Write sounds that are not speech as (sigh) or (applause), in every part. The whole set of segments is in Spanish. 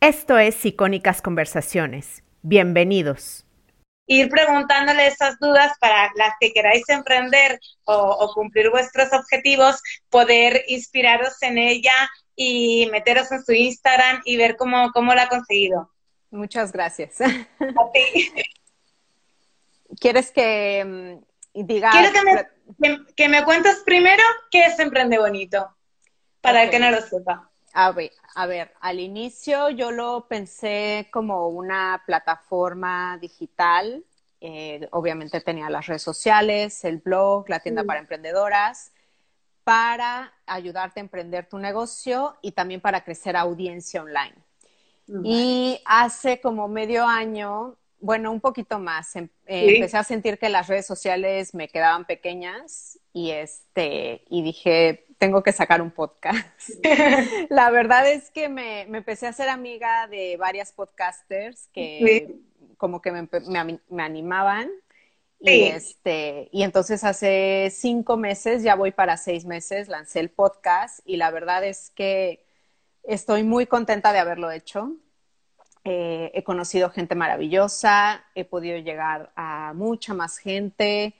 Esto es Icónicas Conversaciones. Bienvenidos. Ir preguntándole esas dudas para las que queráis emprender o, cumplir vuestros objetivos, poder inspiraros en ella y meteros en su Instagram y ver cómo, cómo la ha conseguido. Muchas gracias. ¿Quieres que mm, diga... Quiero que me, cuentes primero qué es Emprende Bonito, para el que no lo sepa. A ver, a ver, al inicio yo lo pensé como una plataforma digital. Eh, obviamente tenía las redes sociales, el blog, la tienda para emprendedoras, para ayudarte a emprender tu negocio y también para crecer audiencia online. Y hace como medio año, bueno, un poquito más, em, eh, empecé a sentir que las redes sociales me quedaban pequeñas y este, y dije, tengo que sacar un podcast. (laughs) la verdad es que me, empecé a ser amiga de varias podcasters que como que me, animaban. Y, este, y entonces hace cinco meses, ya voy para seis meses, lancé el podcast y la verdad es que estoy muy contenta de haberlo hecho. Eh, he conocido gente maravillosa, he podido llegar a mucha más gente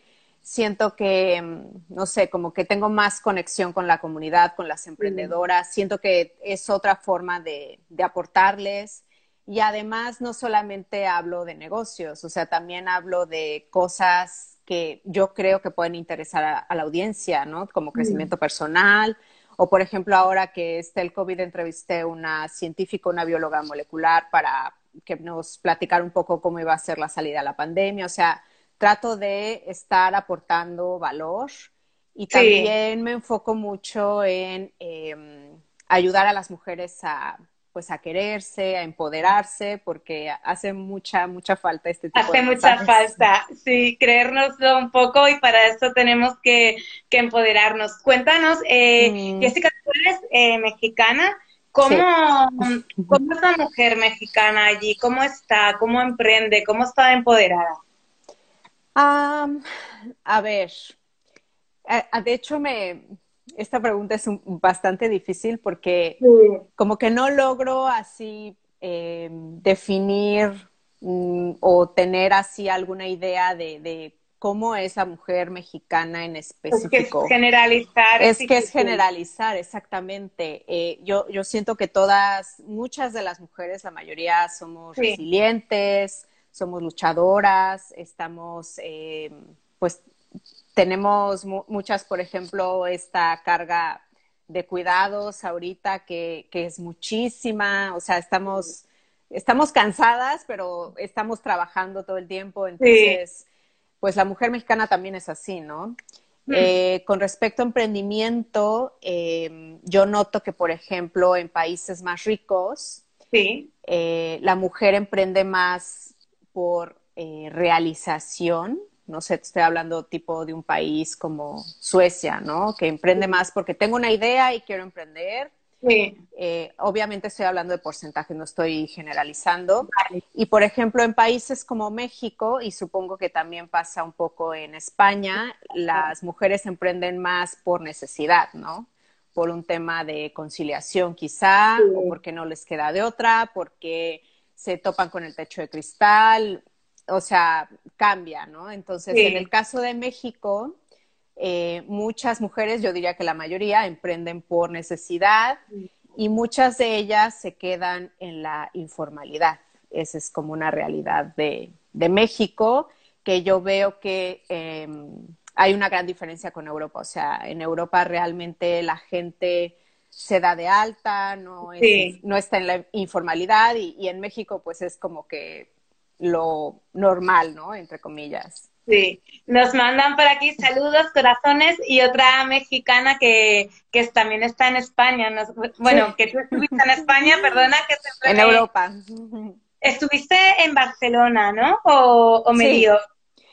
siento que, mm, no sé, como que tengo más conexión con la comunidad, con las emprendedoras, siento que es otra forma de, aportarles. Y además no solamente hablo de negocios, o sea, también hablo de cosas que yo creo que pueden interesar a, la audiencia, ¿no? Como crecimiento personal, o por ejemplo ahora que está el COVID, entrevisté una científica, una bióloga molecular para que nos platicara un poco cómo iba a ser la salida a la pandemia, o sea, trato de estar aportando valor y también me enfoco mucho en em, ayudar a las mujeres a pues a quererse, a empoderarse, porque hace mucha, mucha falta este tipo hace de Hace mucha falta, sí, creérnoslo un poco y para eso tenemos que, empoderarnos. Cuéntanos, eh, mm. Jessica, tú eres eh, mexicana, ¿Cómo, ¿Cómo es la mujer mexicana allí? ¿Cómo está? ¿Cómo emprende? ¿Cómo está empoderada? a ver, de hecho me, esta pregunta es bastante difícil porque como que no logro así em, definir mm, o tener así alguna idea de, cómo es la mujer mexicana en específico. Es que es generalizar. Es, que es generalizar, exactamente. Eh, yo, yo siento que todas, muchas de las mujeres, la mayoría somos resilientes, somos luchadoras, estamos, eh, pues tenemos muchas, por ejemplo, esta carga de cuidados ahorita que, que es muchísima, o sea, estamos, estamos cansadas, pero estamos trabajando todo el tiempo, entonces, pues la mujer mexicana también es así, ¿no? Mm. Eh, con respecto a emprendimiento, em, yo noto que, por ejemplo, en países más ricos, sí. Eh, la mujer emprende más por eh, realización, no sé, estoy hablando tipo de un país como Suecia, ¿no? Que emprende más porque tengo una idea y quiero emprender. Sí. Eh, obviamente estoy hablando de porcentaje, no estoy generalizando. Y por ejemplo, en países como México, y supongo que también pasa un poco en España, las mujeres emprenden más por necesidad, ¿no? Por un tema de conciliación quizá, o porque no les queda de otra, porque se topan con el techo de cristal, o sea, cambia, ¿no? Entonces, en el caso de México, eh, muchas mujeres, yo diría que la mayoría, emprenden por necesidad y muchas de ellas se quedan en la informalidad. Esa es como una realidad de, México, que yo veo que em, hay una gran diferencia con Europa. O sea, en Europa realmente la gente se da de alta, no, no está en la informalidad y, en México pues es como que lo normal, ¿no? Entre comillas. Sí, nos mandan por aquí saludos, corazones y otra mexicana que, que también está en España. bueno, que tú estuviste en España, (laughs) perdona que se En Europa. Estuviste en Barcelona, ¿no? ¿O, o medio?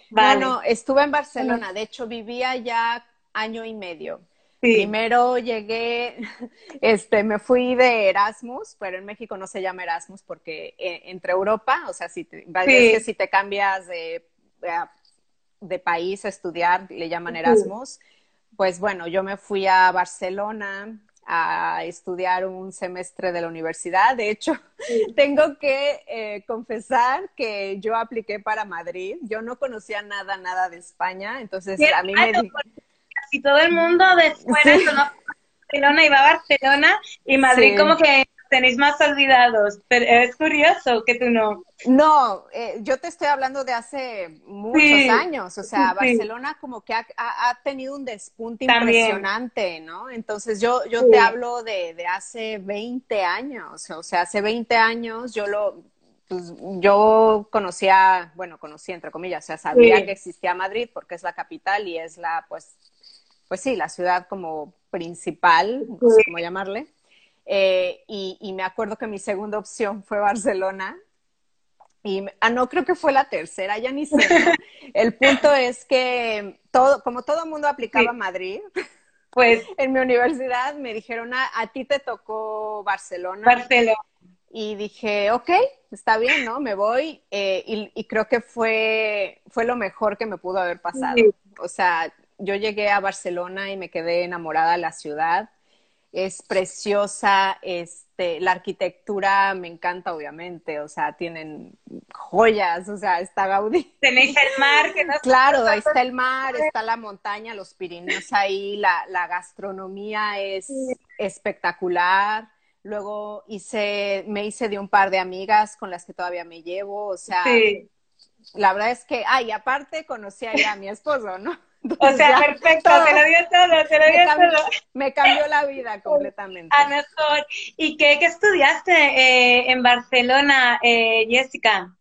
Vale. No, no, estuve en Barcelona. De hecho, vivía ya año y medio. Primero llegué, (laughs) este, me fui de Erasmus, pero en México no se llama Erasmus porque eh, entre Europa, o sea, si te, que si te cambias de, de país a estudiar, le llaman Erasmus. Pues bueno, yo me fui a Barcelona a estudiar un semestre de la universidad. De hecho, (laughs) tengo que eh, confesar que yo apliqué para Madrid. Yo no conocía nada, nada de España, entonces a mí me... Casi todo el mundo de fuera sí. Barcelona iba a Barcelona y Madrid como que tenéis más olvidados, pero es curioso que tú no. No, eh, yo te estoy hablando de hace muchos años, o sea, Barcelona como que ha, ha, tenido un despunte impresionante, ¿no? Entonces yo, yo te hablo de, de, hace 20 años, o sea, hace 20 años yo lo, pues, yo conocía, bueno, conocía entre comillas, o sea, sabía que existía Madrid porque es la capital y es la, pues, pues sí, la ciudad como principal, no sé cómo llamarle. Eh, y, y, me acuerdo que mi segunda opción fue Barcelona. Y, ah, no, creo que fue la tercera, ya ni sé. (laughs) El punto es que todo, como todo el mundo aplicaba Madrid, pues (laughs) en mi universidad me dijeron, a, ah, a, ti te tocó Barcelona. Barcelona. Y dije, ok, está bien, ¿no? Me voy. Eh, y, y, creo que fue, fue lo mejor que me pudo haber pasado. Sí. O sea, yo llegué a Barcelona y me quedé enamorada de la ciudad es preciosa, este, la arquitectura me encanta obviamente, o sea, tienen joyas, o sea, está Gaudí. Tenéis el mar, que no Claro, ahí está el mar, está la montaña, los Pirineos ahí, la, la gastronomía es espectacular. Luego hice, me hice de un par de amigas con las que todavía me llevo, o sea, sí. la verdad es que, ay, aparte conocí a, a mi esposo, ¿no? Entonces, o sea, ya, perfecto, todo, te lo dio todo, te lo dio me cambió, todo. Me cambió la vida (laughs) completamente. A mejor. ¿Y qué, qué estudiaste eh, en Barcelona, eh, Jessica?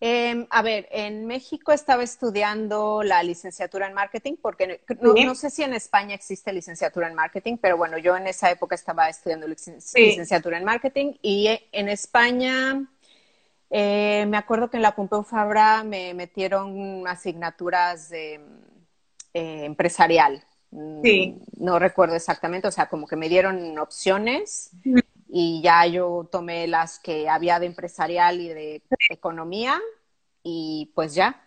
Eh, a ver, en México estaba estudiando la licenciatura en marketing, porque no, no, sé si en España existe licenciatura en marketing, pero bueno, yo en esa época estaba estudiando licen sí. licenciatura en marketing y en España eh, me acuerdo que en la Pompeu Fabra me metieron asignaturas de eh, empresarial. Sí. No recuerdo exactamente, o sea, como que me dieron opciones y ya yo tomé las que había de empresarial y de economía y pues ya.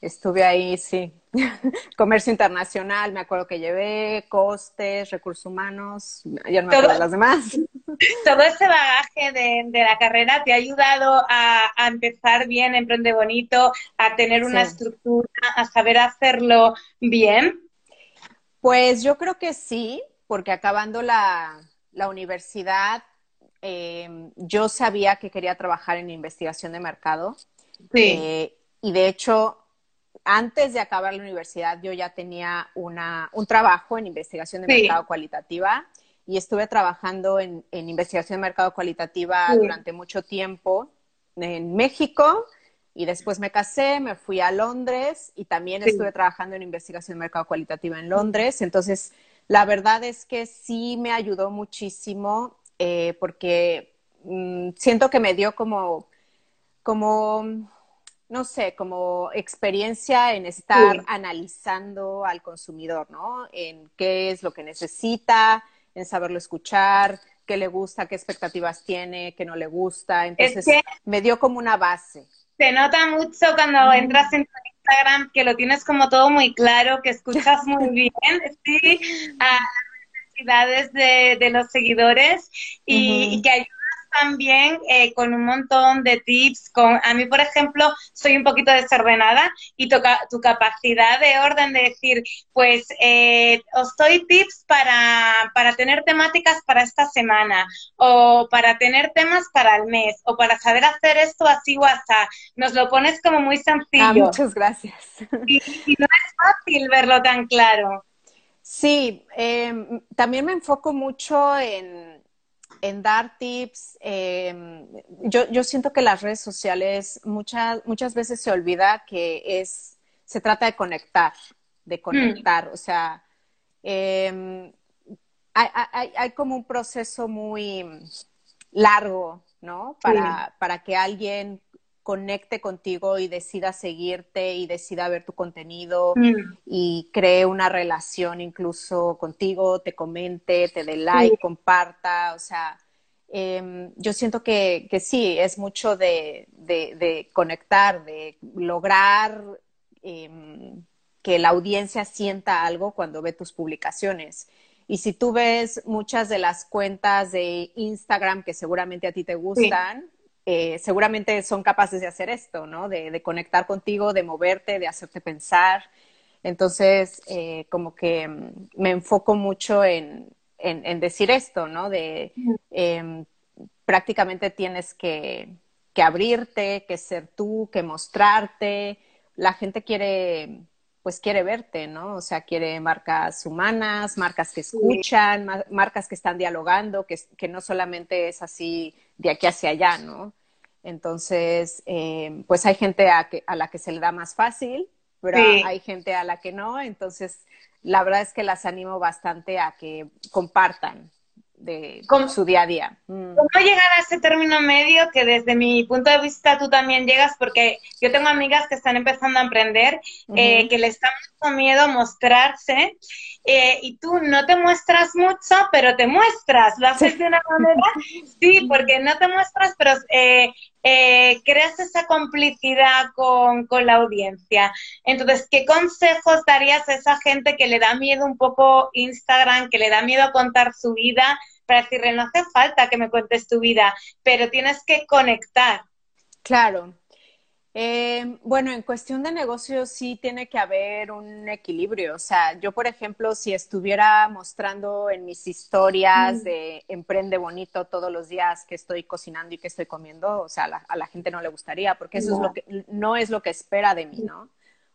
Estuve ahí, sí. (laughs) Comercio internacional, me acuerdo que llevé, costes, recursos humanos, ya no me acuerdo de las demás. (laughs) Todo ese bagaje de, de la carrera te ha ayudado a, a, empezar bien, emprende bonito, a tener una sí. estructura, a saber hacerlo bien. Pues yo creo que sí, porque acabando la, la universidad, eh, yo sabía que quería trabajar en investigación de mercado. Sí. Eh, y de hecho, antes de acabar la universidad yo ya tenía una, un trabajo en investigación de sí. mercado cualitativa y estuve trabajando en, en investigación de mercado cualitativa sí. durante mucho tiempo en México y después me casé, me fui a Londres y también sí. estuve trabajando en investigación de mercado cualitativa en Londres. Entonces, la verdad es que sí me ayudó muchísimo eh, porque mmm, siento que me dio como, como no sé, como experiencia en estar sí. analizando al consumidor, ¿no? En qué es lo que necesita, en saberlo escuchar, qué le gusta, qué expectativas tiene, qué no le gusta. Entonces, es que me dio como una base. Se nota mucho cuando entras en tu Instagram que lo tienes como todo muy claro, que escuchas (laughs) muy bien, sí, a las necesidades de, de los seguidores y, y que ayuda también eh, con un montón de tips. Con, a mí, por ejemplo, soy un poquito desordenada y toca, tu capacidad de orden de decir, pues eh, os doy tips para, para tener temáticas para esta semana o para tener temas para el mes o para saber hacer esto así o así. Nos lo pones como muy sencillo. Ah, muchas gracias. Y, y no es fácil verlo tan claro. Sí, eh, también me enfoco mucho en en dar tips. Eh, yo, yo, siento que las redes sociales muchas, muchas veces se olvida que es, se trata de conectar, de conectar. Mm. O sea, eh, hay, hay, hay, como un proceso muy largo, ¿no? Para, sí. para que alguien conecte contigo y decida seguirte y decida ver tu contenido mm. y cree una relación incluso contigo, te comente, te dé like, sí. comparta, o sea, eh, yo siento que, que, sí, es mucho de, de, de conectar, de lograr eh, que la audiencia sienta algo cuando ve tus publicaciones. Y si tú ves muchas de las cuentas de Instagram que seguramente a ti te gustan, eh, seguramente son capaces de hacer esto, ¿no? De, conectar contigo, de moverte, de hacerte pensar. Entonces, eh, como que mm, me enfoco mucho en, en, decir esto, ¿no? De em, prácticamente tienes que, que abrirte, que ser tú, que mostrarte. La gente quiere pues quiere verte, ¿no? O sea, quiere marcas humanas, marcas que escuchan, marcas que están dialogando, que, que, no solamente es así de aquí hacia allá, ¿no? Entonces, eh, pues hay gente a, que, a, la que se le da más fácil, pero hay gente a la que no. Entonces, la verdad es que las animo bastante a que compartan, de su día a día. Mm. ¿Cómo llegar a ese término medio que desde mi punto de vista tú también llegas? Porque yo tengo amigas que están empezando a emprender, eh, que les está mucho miedo mostrarse eh, y tú no te muestras mucho, pero te muestras. Lo haces de una manera, (laughs) sí, porque no te muestras, pero eh, creas esa complicidad con, con la audiencia. Entonces, ¿qué consejos darías a esa gente que le da miedo un poco Instagram, que le da miedo contar su vida? para decirle, no hace falta que me cuentes tu vida, pero tienes que conectar. Claro. Eh, bueno, en cuestión de negocio sí tiene que haber un equilibrio. O sea, yo, por ejemplo, si estuviera mostrando en mis historias mm. de emprende bonito todos los días que estoy cocinando y que estoy comiendo, o sea, a la, gente no le gustaría, porque eso es lo que no es lo que espera de mí, ¿no?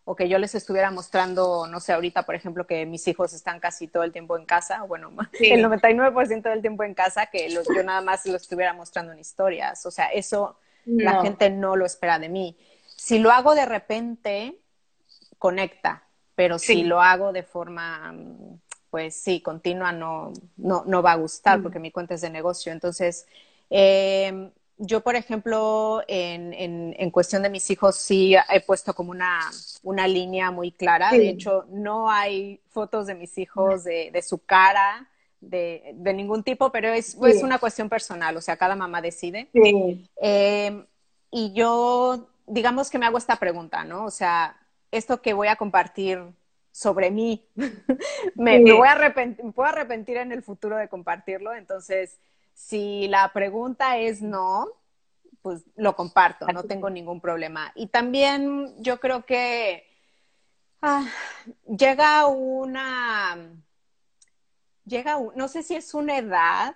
o que yo les estuviera mostrando, no sé, ahorita, por ejemplo, que mis hijos están casi todo el tiempo en casa, bueno, el 99% del tiempo en casa, que yo nada más lo estuviera mostrando en historias. O sea, eso la gente no lo espera de mí. Si lo hago de repente, conecta, pero si lo hago de forma, pues sí, continua, no, no, no va a gustar mm. porque mi cuenta es de negocio. Entonces, eh, yo, por ejemplo, en, en, cuestión de mis hijos, sí he puesto como una, una línea muy clara. De hecho, no hay fotos de mis hijos de, de su cara, de, de, ningún tipo, pero es, es, una cuestión personal, o sea, cada mamá decide. Eh, y yo, digamos que me hago esta pregunta, ¿no? O sea, esto que voy a compartir sobre mí, (laughs) me, me, voy a arrepentir, me puedo arrepentir en el futuro de compartirlo, entonces si la pregunta es no, pues lo comparto, no tengo ningún problema. Y también yo creo que ah, llega una, llega, no sé si es una edad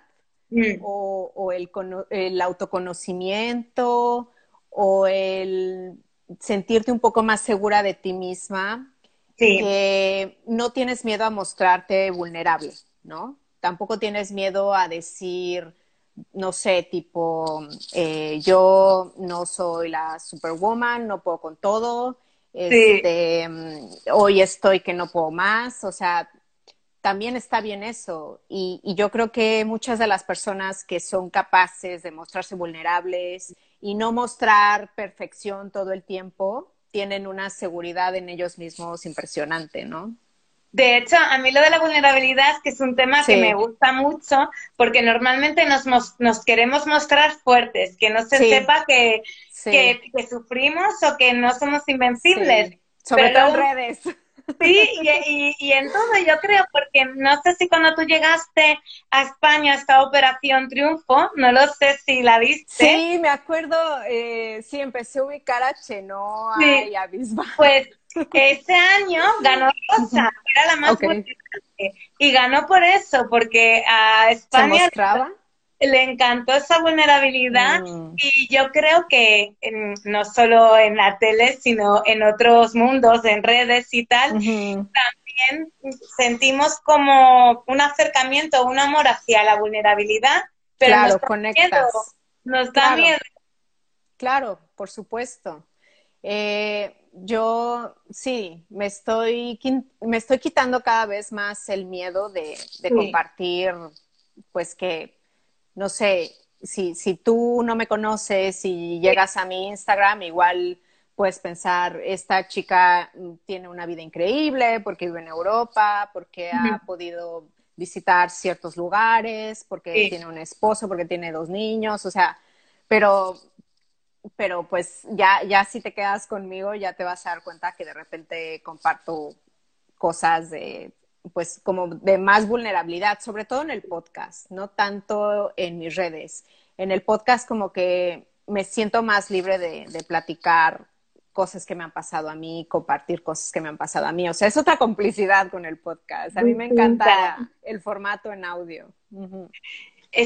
mm. o, el, autoconocimiento o el sentirte un poco más segura de ti misma, que no tienes miedo a mostrarte vulnerable, ¿no? tampoco tienes miedo a decir, no sé, tipo, eh, yo no soy la superwoman, no puedo con todo, este, mm, hoy estoy que no puedo más, o sea, también está bien eso. Y, y, yo creo que muchas de las personas que son capaces de mostrarse vulnerables y no mostrar perfección todo el tiempo, tienen una seguridad en ellos mismos impresionante, ¿no? De hecho, a mí lo de la vulnerabilidad que es un tema que me gusta mucho porque normalmente nos, nos queremos mostrar fuertes, que no se sepa que, que, sufrimos o que no somos invencibles. Sobre todo en redes. Sí, y, y, en todo yo creo, porque no sé si cuando tú llegaste a España esta Operación Triunfo, no lo sé si la viste. Sí, me acuerdo, eh, sí, empecé a ubicar a Chenoa y a Bisbal. Pues ese año ganó (laughs) Rosa, era la más Y ganó por eso, porque a España le encantó esa vulnerabilidad mm. y yo creo que no solo en la tele, sino en otros mundos, en redes y tal, también sentimos como un acercamiento, un amor hacia la vulnerabilidad, pero claro, nos da conectas. Miedo, nos da miedo. Claro, por supuesto. Eh, yo sí, me estoy, me estoy quitando cada vez más el miedo de, compartir, pues que, no sé, si, si tú no me conoces y llegas a mi Instagram, igual puedes pensar, esta chica tiene una vida increíble porque vive en Europa, porque ha podido visitar ciertos lugares, porque tiene un esposo, porque tiene dos niños, o sea, pero pero pues ya, ya si te quedas conmigo ya te vas a dar cuenta que de repente comparto cosas de pues como de más vulnerabilidad, sobre todo en el podcast, no tanto en mis redes. En el podcast como que me siento más libre de, de platicar cosas que me han pasado a mí, compartir cosas que me han pasado a mí. O sea, es otra complicidad con el podcast. A mí me encanta el formato en audio.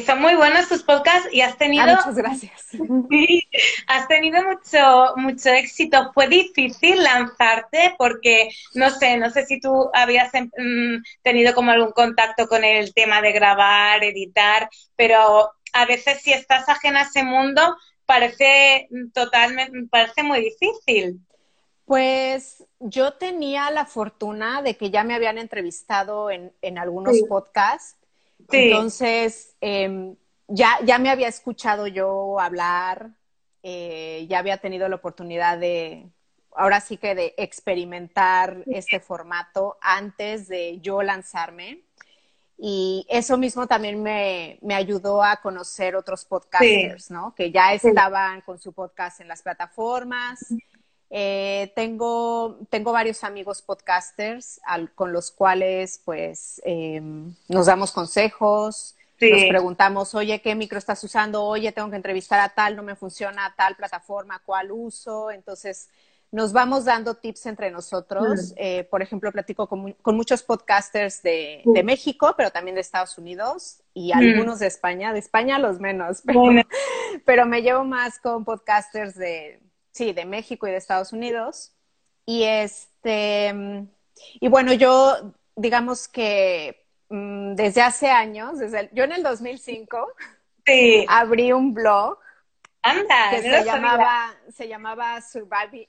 Son muy buenos tus podcasts y has tenido... Ah, muchas gracias. Sí, has tenido mucho, mucho éxito. Fue difícil lanzarte porque, no sé, no sé si tú habías em, mm, tenido como algún contacto con el tema de grabar, editar, pero a veces si estás ajena a ese mundo, parece totalmente, parece muy difícil. Pues yo tenía la fortuna de que ya me habían entrevistado en, en algunos podcasts. Entonces, em, ya, ya me había escuchado yo hablar, eh, ya había tenido la oportunidad de, ahora sí que de experimentar este formato antes de yo lanzarme. Y eso mismo también me, me ayudó a conocer otros podcasters, ¿no? Que ya estaban con su podcast en las plataformas. Eh, tengo, tengo varios amigos podcasters con los cuales pues em, nos damos consejos, nos preguntamos, oye, ¿qué micro estás usando? Oye, tengo que entrevistar a tal, no me funciona tal plataforma, ¿cuál uso? Entonces, nos vamos dando tips entre nosotros. Eh, por ejemplo, platico con, muchos podcasters de, México, pero también de Estados Unidos y algunos de España. De España los menos, (laughs) pero, me llevo más con podcasters de, sí, de México y de Estados Unidos. Y este, y bueno, yo digamos que mm, desde hace años, desde yo en el 2005, (laughs) abrí un blog Anda, que se, llamaba, se llamaba Surviving,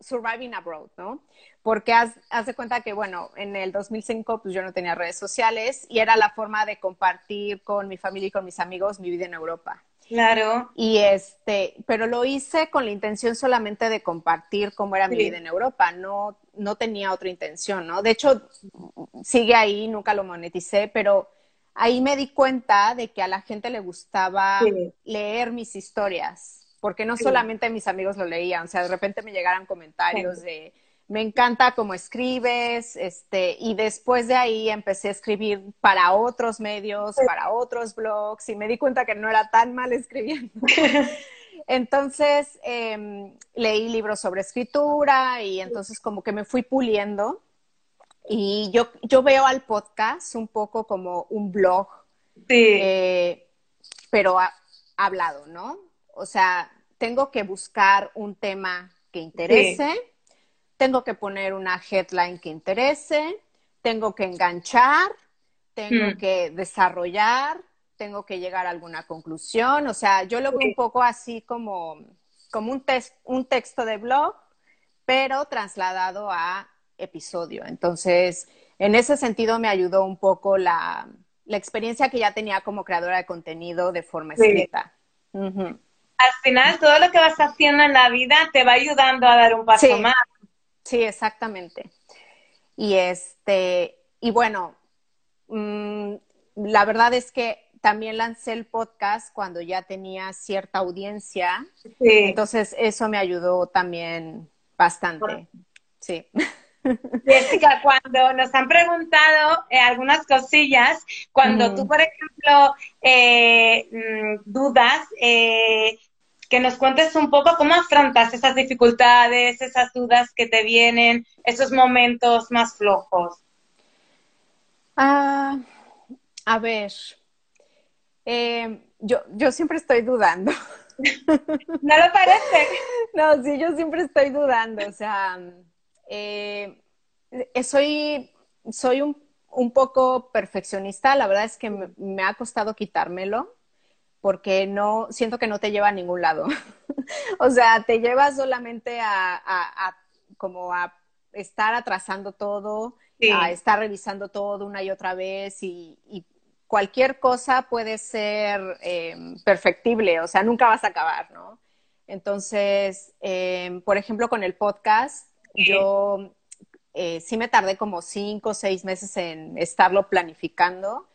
surviving abroad, ¿no? Porque haz, de cuenta que, bueno, en el 2005 pues yo no tenía redes sociales y era la forma de compartir con mi familia y con mis amigos mi vida en Europa. Claro. Y este, pero lo hice con la intención solamente de compartir cómo era mi vida en Europa, no, no tenía otra intención, ¿no? De hecho, sigue ahí, nunca lo moneticé, pero ahí me di cuenta de que a la gente le gustaba leer mis historias porque no solamente mis amigos lo leían, o sea, de repente me llegaran comentarios de, me encanta cómo escribes, este, y después de ahí empecé a escribir para otros medios, para otros blogs, y me di cuenta que no era tan mal escribiendo. (laughs) entonces, em, leí libros sobre escritura y entonces como que me fui puliendo. Y yo, yo veo al podcast un poco como un blog, eh, pero hablado, ¿no? O sea, tengo que buscar un tema que interese, tengo que poner una headline que interese, tengo que enganchar, tengo hmm. que desarrollar, tengo que llegar a alguna conclusión. O sea, yo lo veo un poco así como, como un, un texto de blog, pero trasladado a episodio. Entonces, en ese sentido me ayudó un poco la, la experiencia que ya tenía como creadora de contenido de forma escrita. Al final, todo lo que vas haciendo en la vida te va ayudando a dar un paso más. Sí, exactamente. Y este, y bueno, mm, la verdad es que también lancé el podcast cuando ya tenía cierta audiencia. Entonces, eso me ayudó también bastante. Sí. (laughs) Jessica, cuando nos han preguntado eh, algunas cosillas, cuando tú, por ejemplo, eh, mm, dudas, eh, que nos cuentes un poco cómo afrontas esas dificultades, esas dudas que te vienen, esos momentos más flojos. Ah, a ver, yo, yo siempre estoy dudando. (laughs) ¿No lo parece? (laughs) No, sí, yo siempre estoy dudando, o sea, eh, soy, soy un, un, poco perfeccionista, la verdad es que me, ha costado quitármelo porque no, siento que no te lleva a ningún lado. (laughs) o sea, te lleva solamente a, como a estar atrasando todo, a estar revisando todo una y otra vez y, cualquier cosa puede ser eh, perfectible, o sea, nunca vas a acabar, ¿no? Entonces, eh, por ejemplo, con el podcast, yo eh, sí me tardé como cinco o seis meses en estarlo planificando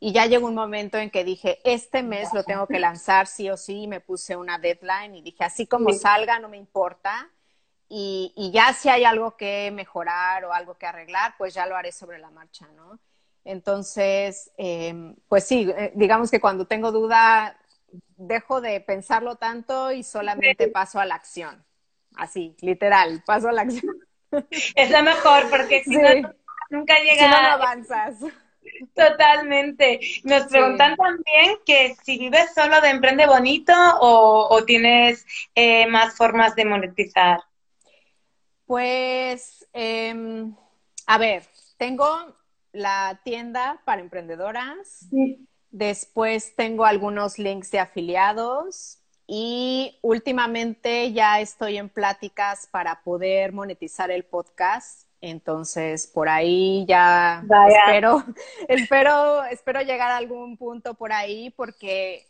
y ya llegó un momento en que dije, este mes lo tengo que lanzar sí o sí, y me puse una deadline y dije, así como salga, no me importa. y, y, ya si hay algo que mejorar o algo que arreglar, pues ya lo haré sobre la marcha, ¿no? Entonces, eh, pues sí, eh, digamos que cuando tengo duda, dejo de pensarlo tanto y solamente paso a la acción. Así, literal, paso a la acción. Es lo mejor, porque si no, nunca llega. Si no, no avanzas. Totalmente. Nos preguntan también que si vives solo de Emprende Bonito o, tienes eh, más formas de monetizar. Pues, em, a ver, tengo la tienda para emprendedoras. Después tengo algunos links de afiliados y últimamente ya estoy en pláticas para poder monetizar el podcast. Entonces, por ahí ya espero, (laughs) espero, espero llegar a algún punto por ahí porque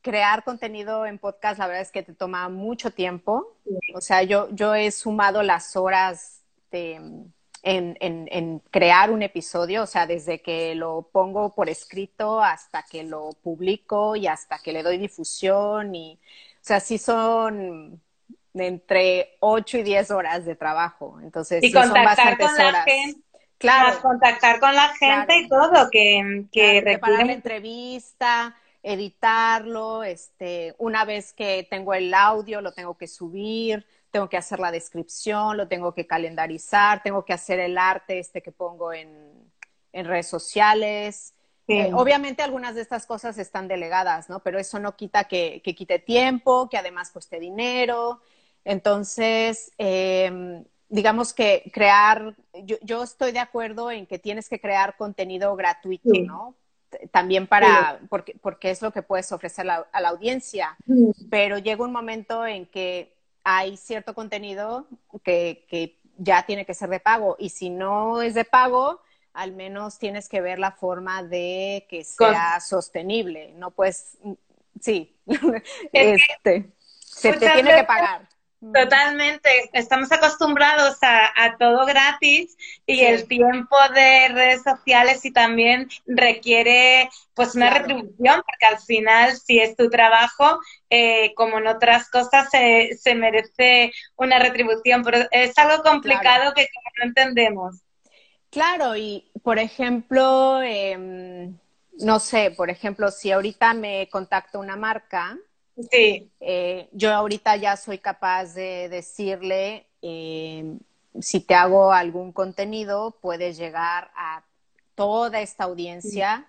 crear contenido en podcast, la verdad es que te toma mucho tiempo. O sea, yo, yo he sumado las horas de, en, en, crear un episodio, o sea, desde que lo pongo por escrito hasta que lo publico y hasta que le doy difusión y, o sea, sí son entre 8 y 10 horas de trabajo. Entonces, y sí contactar con la gente. Claro. contactar con la gente y todo, que, que preparar la entrevista, editarlo, este, una vez que tengo el audio, lo tengo que subir, tengo que hacer la descripción, lo tengo que calendarizar, tengo que hacer el arte este que pongo en, redes sociales. Eh, obviamente algunas de estas cosas están delegadas, ¿no? Pero eso no quita que, quite tiempo, que además cueste dinero. Entonces, em, digamos que crear, yo, estoy de acuerdo en que tienes que crear contenido gratuito, ¿no? También para, porque, porque es lo que puedes ofrecer a la audiencia, pero llega un momento en que hay cierto contenido que, ya tiene que ser de pago y si no es de pago, al menos tienes que ver la forma de que sea sostenible. No puedes, sí, (laughs) este, se te tiene que pagar. Totalmente, estamos acostumbrados a, todo gratis y el tiempo de redes sociales y también requiere pues una retribución porque al final si es tu trabajo, eh, como en otras cosas, se, se, merece una retribución, pero es algo complicado que no entendemos. Claro, y por ejemplo, em, no sé, por ejemplo, si ahorita me contacta una marca, Sí. Eh, yo ahorita ya soy capaz de decirle, eh, si te hago algún contenido, puedes llegar a toda esta audiencia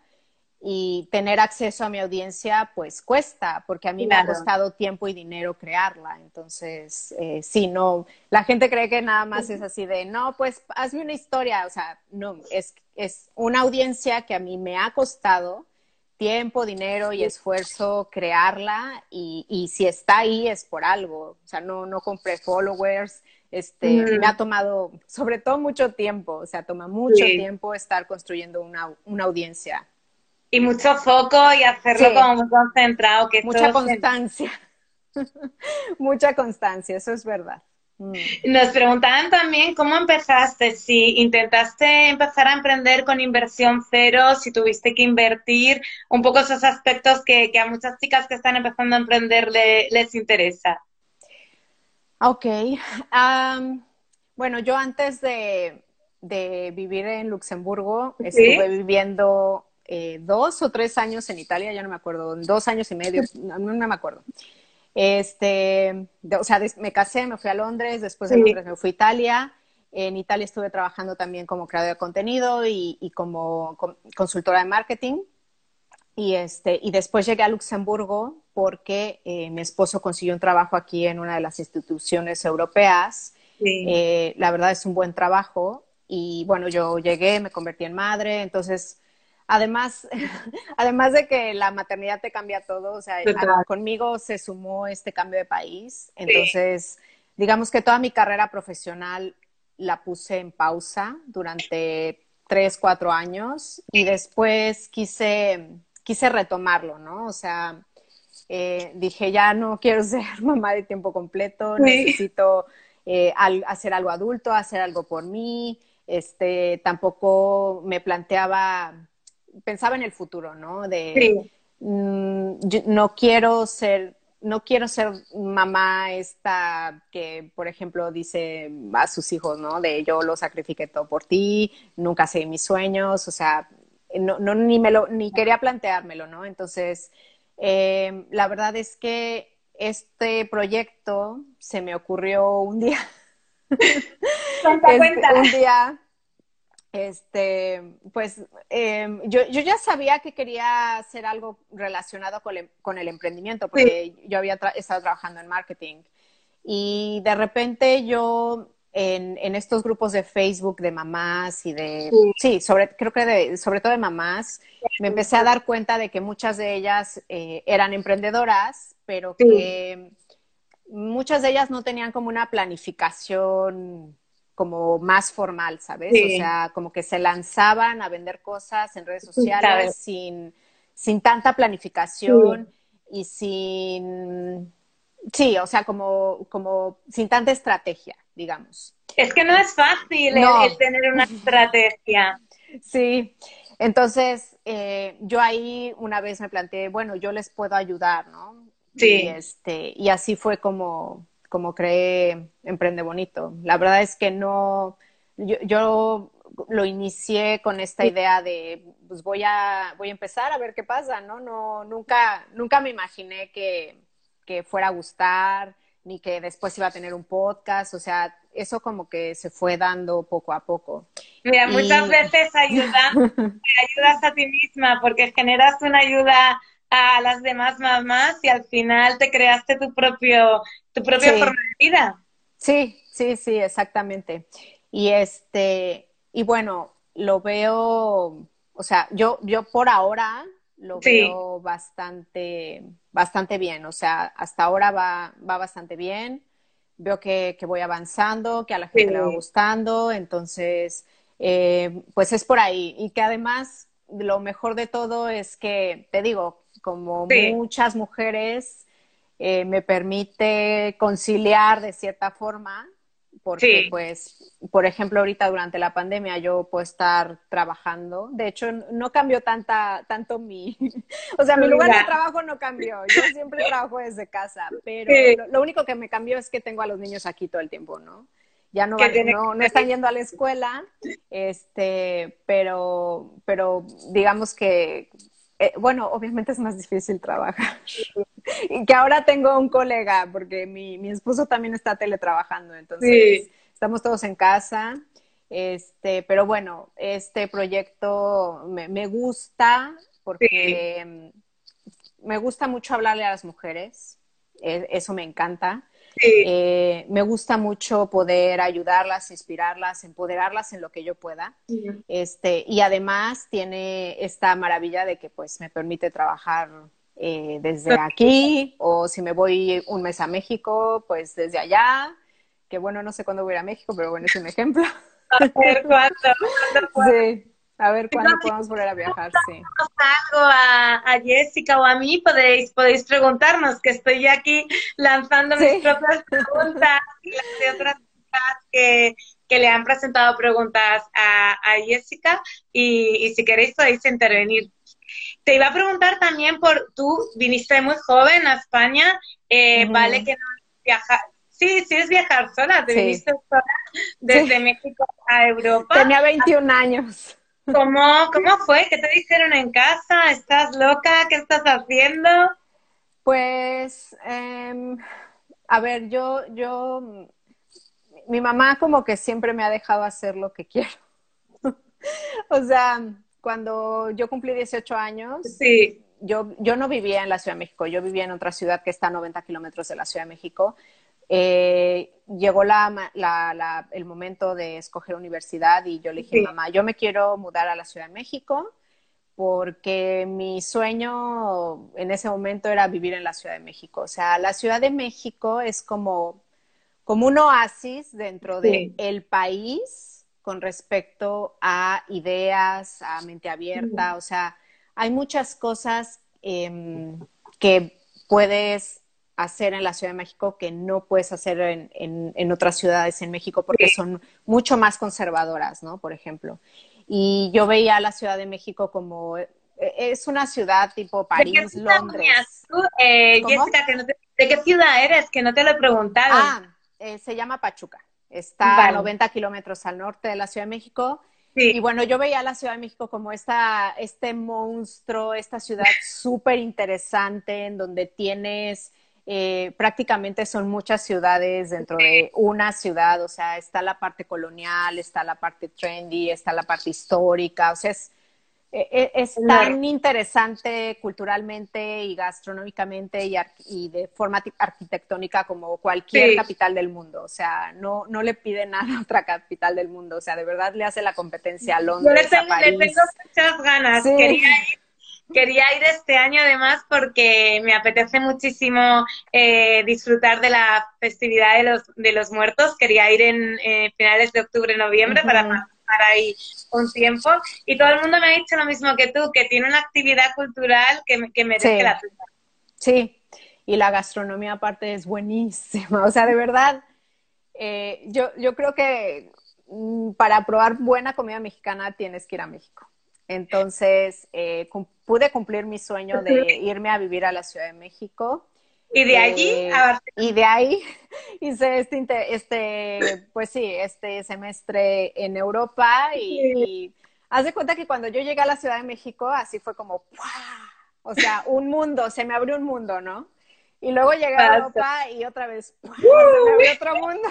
y tener acceso a mi audiencia, pues cuesta, porque a mí me ha costado tiempo y dinero crearla. Entonces, eh, sí, no, la gente cree que nada más es así de, no, pues hazme una historia, o sea, no, es, es una audiencia que a mí me ha costado tiempo, dinero y esfuerzo crearla y, y, si está ahí es por algo. O sea, no, no compré followers. Este, me ha tomado, sobre todo, mucho tiempo. O sea, toma mucho tiempo estar construyendo una, una, audiencia. Y mucho foco y hacerlo como muy concentrado. Que Mucha constancia. (laughs) Mucha constancia, eso es verdad. Mm. Nos preguntaban también cómo empezaste, si intentaste empezar a emprender con inversión cero, si tuviste que invertir, un poco esos aspectos que, a muchas chicas que están empezando a emprender les interesa. Ok. bueno, yo antes de, vivir en Luxemburgo, estuve viviendo eh, dos o tres años en Italia, ya no me acuerdo, dos años y medio, no me acuerdo. Este, o sea, me casé, me fui a Londres, después de Londres me fui a Italia. En Italia estuve trabajando también como creadora de contenido y, como consultora de marketing. Y, este, y después llegué a Luxemburgo porque eh, mi esposo consiguió un trabajo aquí en una de las instituciones europeas. Eh, la verdad es un buen trabajo. Y bueno, yo llegué, me convertí en madre, entonces Además, (laughs) además de que la maternidad te cambia todo, o sea, conmigo se sumó este cambio de país, entonces, digamos que toda mi carrera profesional la puse en pausa durante tres, cuatro años y después quise, quise retomarlo, ¿no? O sea, eh, dije, ya no quiero (laughs) ser mamá de tiempo completo, necesito eh, hacer algo adulto, hacer algo por mí, este, tampoco me planteaba pensaba en el futuro, ¿no? De, mm, no quiero ser no quiero ser mamá esta que, por ejemplo, dice a sus hijos, ¿no? De yo lo sacrifiqué todo por ti, nunca seguí mis sueños, o sea, no, no ni me lo, ni quería planteármelo, ¿no? Entonces, eh, la verdad es que este proyecto se me ocurrió un día. (laughs) (laughs) este, un día este, pues em, yo, yo, ya sabía que quería hacer algo relacionado con, el, con el emprendimiento, porque yo había estado trabajando en marketing. Y de repente yo en, en, estos grupos de Facebook de mamás y de, sí, sobre, creo que de, sobre todo de mamás, me empecé a dar cuenta de que muchas de ellas eh, eran emprendedoras, pero que muchas de ellas no tenían como una planificación como más formal, ¿sabes? O sea, como que se lanzaban a vender cosas en redes sociales sin, sin tanta planificación y sin, sí, o sea, como, como sin tanta estrategia, digamos. Es que no es fácil el, tener una (laughs) estrategia. Sí, entonces eh, yo ahí una vez me planteé, bueno, yo les puedo ayudar, ¿no? Sí. Y, este, y así fue como, como creé Emprende Bonito. La verdad es que no, yo, lo inicié con esta idea de, pues voy a, voy a empezar a ver qué pasa, ¿no? no nunca, nunca me imaginé que, que fuera a gustar, ni que después iba a tener un podcast, o sea, eso como que se fue dando poco a poco. Mira, muchas veces ayuda, (laughs) ayudas a ti misma porque generas una ayuda a las demás mamás y al final te creaste tu propio tu propia forma de vida. Sí, sí, sí, exactamente. Y este, y bueno, lo veo, o sea, yo, yo por ahora lo veo bastante, bastante bien. O sea, hasta ahora va, va bastante bien. Veo que, que voy avanzando, que a la gente le va gustando. Entonces, eh, pues es por ahí. Y que además, lo mejor de todo es que, te digo, como muchas mujeres, eh, me permite conciliar de cierta forma, porque pues, por ejemplo, ahorita durante la pandemia yo puedo estar trabajando. De hecho, no cambió tanta, tanto mi, (laughs) o sea, mi lugar de trabajo no cambió. Yo siempre (laughs) trabajo desde casa, pero lo, único que me cambió es que tengo a los niños aquí todo el tiempo, ¿no? ya no, no, no, están yendo a la escuela, este, pero, pero digamos que eh, bueno, obviamente es más difícil trabajar. y que ahora tengo un colega, porque mi, mi esposo también está teletrabajando, entonces estamos todos en casa. Este, pero bueno, este proyecto me, me gusta porque me gusta mucho hablarle a las mujeres, e, eso me encanta. Eh, me gusta mucho poder ayudarlas, inspirarlas, empoderarlas en lo que yo pueda. Este, y además tiene esta maravilla de que pues me permite trabajar eh, desde aquí o si me voy un mes a México, pues desde allá, que bueno, no sé cuándo voy a ir a México, pero bueno, es un ejemplo. A ver cuándo, (laughs) Sí. A ver cuándo podemos volver a viajar, sí. algo a, Jessica o a mí, podéis, podéis preguntarnos, que estoy aquí lanzando mis propias (laughs) preguntas y las de otras que, que le han presentado preguntas a, Jessica y, si queréis podéis intervenir. Te iba a preguntar también por, tú viniste muy joven a España, eh, vale que no viajar, sí, sí es viajar sola, te viniste sola desde México a Europa. Tenía 21 años. ¿Cómo, ¿Cómo fue? ¿Qué te dijeron en casa? ¿Estás loca? ¿Qué estás haciendo? Pues, em, a ver, yo, yo, mi mamá como que siempre me ha dejado hacer lo que quiero. (laughs) o sea, cuando yo cumplí 18 años, sí. yo, yo no vivía en la Ciudad de México, yo vivía en otra ciudad que está a 90 kilómetros de la Ciudad de México eh, llegó la, el momento de escoger universidad y yo le dije, mamá, yo me quiero mudar a la Ciudad de México porque mi sueño en ese momento era vivir en la Ciudad de México. O sea, la Ciudad de México es como, como un oasis dentro del el país con respecto a ideas, a mente abierta. O sea, hay muchas cosas em, que puedes hacer en la Ciudad de México que no puedes hacer en, en, otras ciudades en México porque son mucho más conservadoras, ¿no? Por ejemplo. Y yo veía a la Ciudad de México como e, es una ciudad tipo París, Londres. Tú, eh, Jessica, ¿de ¿De qué ciudad eres? Que no te lo he preguntado. Ah, eh, se llama Pachuca. Está a 90 kilómetros al norte de la Ciudad de México. Y bueno, yo veía la Ciudad de México como esta, este monstruo, esta ciudad (laughs) súper interesante en donde tienes eh, prácticamente son muchas ciudades dentro de una ciudad, o sea, está la parte colonial, está la parte trendy, está la parte histórica, o sea, es, e, e, es tan interesante culturalmente y gastronómicamente y, de forma arquitectónica como cualquier capital del mundo. O sea, no, no le pide nada a otra capital del mundo. O sea, de verdad le hace la competencia a Londres. Yo le tengo, le tengo muchas ganas. Quería ir quería ir este año además porque me apetece muchísimo eh, disfrutar de la festividad de los, de los muertos. Quería ir en eh, finales de octubre, noviembre para para ahí un tiempo y todo el mundo me ha dicho lo mismo que tú, que tiene una actividad cultural que, que merece la pena. Sí, y la gastronomía aparte es buenísima, o sea, de verdad, eh, yo, yo creo que mm, para probar buena comida mexicana tienes que ir a México. Entonces, eh, pude cumplir mi sueño de (laughs) irme a vivir a la Ciudad de México. Y de allí eh, a Y de ahí (laughs) hice este, este, pues sí, este semestre en Europa y, haz de cuenta que cuando yo llegué a la Ciudad de México, así fue como, o sea, un mundo, se me abrió un mundo, ¿no? Y luego llegué a Europa y otra vez, se me abrió otro mundo.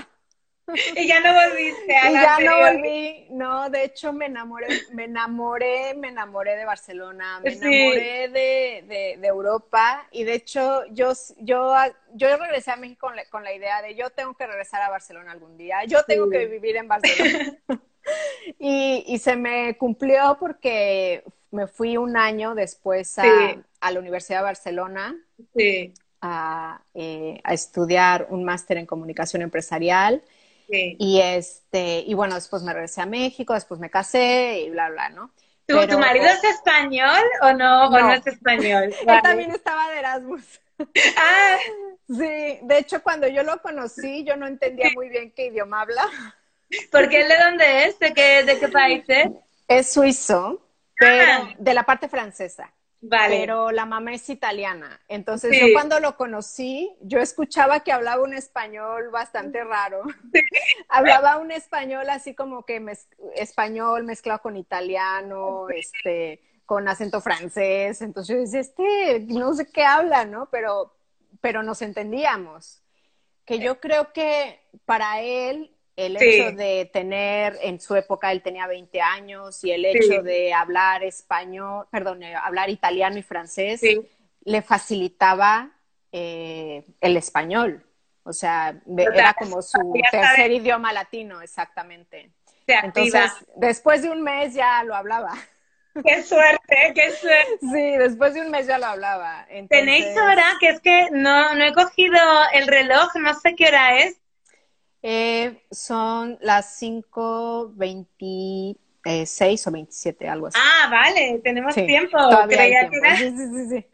(laughs) y ya no volviste a y ya no volví, no, de hecho me enamoré, me enamoré, me enamoré de Barcelona, me enamoré de, de, Europa. Y de hecho yo, yo, yo regresé a México con la, con la idea de yo tengo que regresar a Barcelona algún día, yo tengo que vivir en Barcelona. (laughs) y, y se me cumplió porque me fui un año después a, a la Universidad de Barcelona. A, eh, a, estudiar un máster en comunicación empresarial y este, y bueno, después me regresé a México, después me casé y bla, bla, ¿no? ¿Tu, ¿tu marido es español o no, no. o no es español? (laughs) Él también estaba de Erasmus. Ah. (laughs) Sí, de hecho cuando yo lo conocí yo no entendía muy bien qué idioma habla. ¿Por qué de dónde es? ¿De qué, de qué país es? Es suizo, pero ah. de la parte francesa. Vale. Pero la mamá es italiana. Entonces yo cuando lo conocí, yo escuchaba que hablaba un español bastante raro. (laughs) hablaba un español así como que español mezclado con italiano, este, con acento francés. Entonces yo decía, este, no sé qué habla, ¿no? Pero, pero nos entendíamos. Que yo creo que para él el hecho de tener, en su época él tenía 20 años y el hecho de hablar español, perdón, eh, hablar italiano y francés, le facilitaba eh, el español. O sea, era como su tercer idioma latino, exactamente. Entonces, después de un mes ya lo hablaba. Qué suerte, qué suerte. Sí, después de un mes ya lo hablaba. Tenéis hora, que es que no, no he cogido el reloj, no sé qué hora es, eh, son las 5.26 o 27, algo así. Ah, vale, tenemos tiempo. Sí, sí, sí,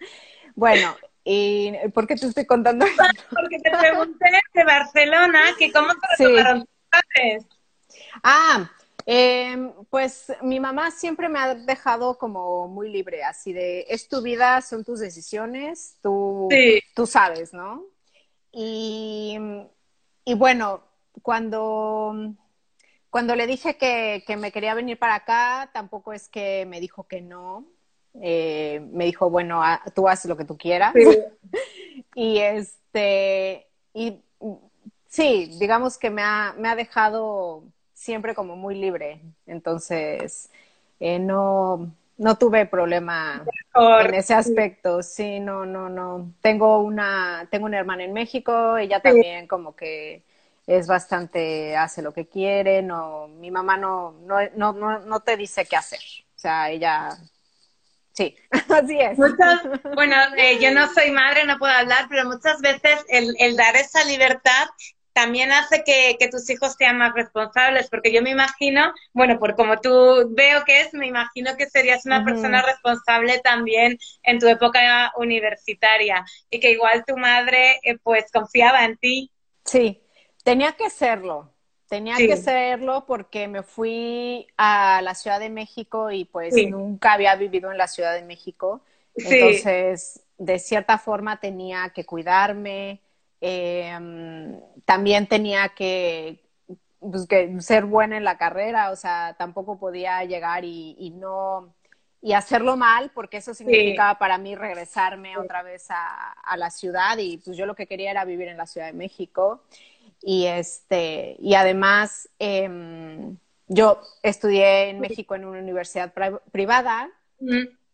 Bueno, ¿y por qué te estoy contando (laughs) Porque te pregunté de Barcelona que cómo te tus padres. Ah, eh, pues mi mamá siempre me ha dejado como muy libre, así de, es tu vida, son tus decisiones, tú, tú sabes, ¿no? Y, y bueno, cuando, cuando le dije que, me quería venir para acá, tampoco es que me dijo que no. Eh, me dijo, bueno, tú haces lo que tú quieras. (laughs) y este, y sí, digamos que me ha, me ha dejado siempre como muy libre. Entonces, eh, no, no tuve problema en ese aspecto. Sí, no, no, no. Tengo una, tengo una hermana en México, ella también como que es bastante, hace lo que quiere, no, mi mamá no, no, no, no, te dice qué hacer. O sea, ella, sí, (laughs) así es. (laughs) bueno, eh, yo no soy madre, no puedo hablar, pero muchas veces el, el dar esa libertad también hace que, que, tus hijos sean más responsables, porque yo me imagino, bueno, por como tú veo que es, me imagino que serías una persona responsable también en tu época universitaria y que igual tu madre eh, pues confiaba en ti. Sí, Tenía que serlo, tenía que serlo porque me fui a la Ciudad de México y pues nunca había vivido en la Ciudad de México. Entonces, de cierta forma tenía que cuidarme, Em, también tenía pues, que, ser buena en la carrera, o sea, tampoco podía llegar y, no y hacerlo mal, porque eso significaba para mí regresarme otra vez a, la ciudad y pues yo lo que quería era vivir en la Ciudad de México y este y además em, yo estudié en México en una universidad privada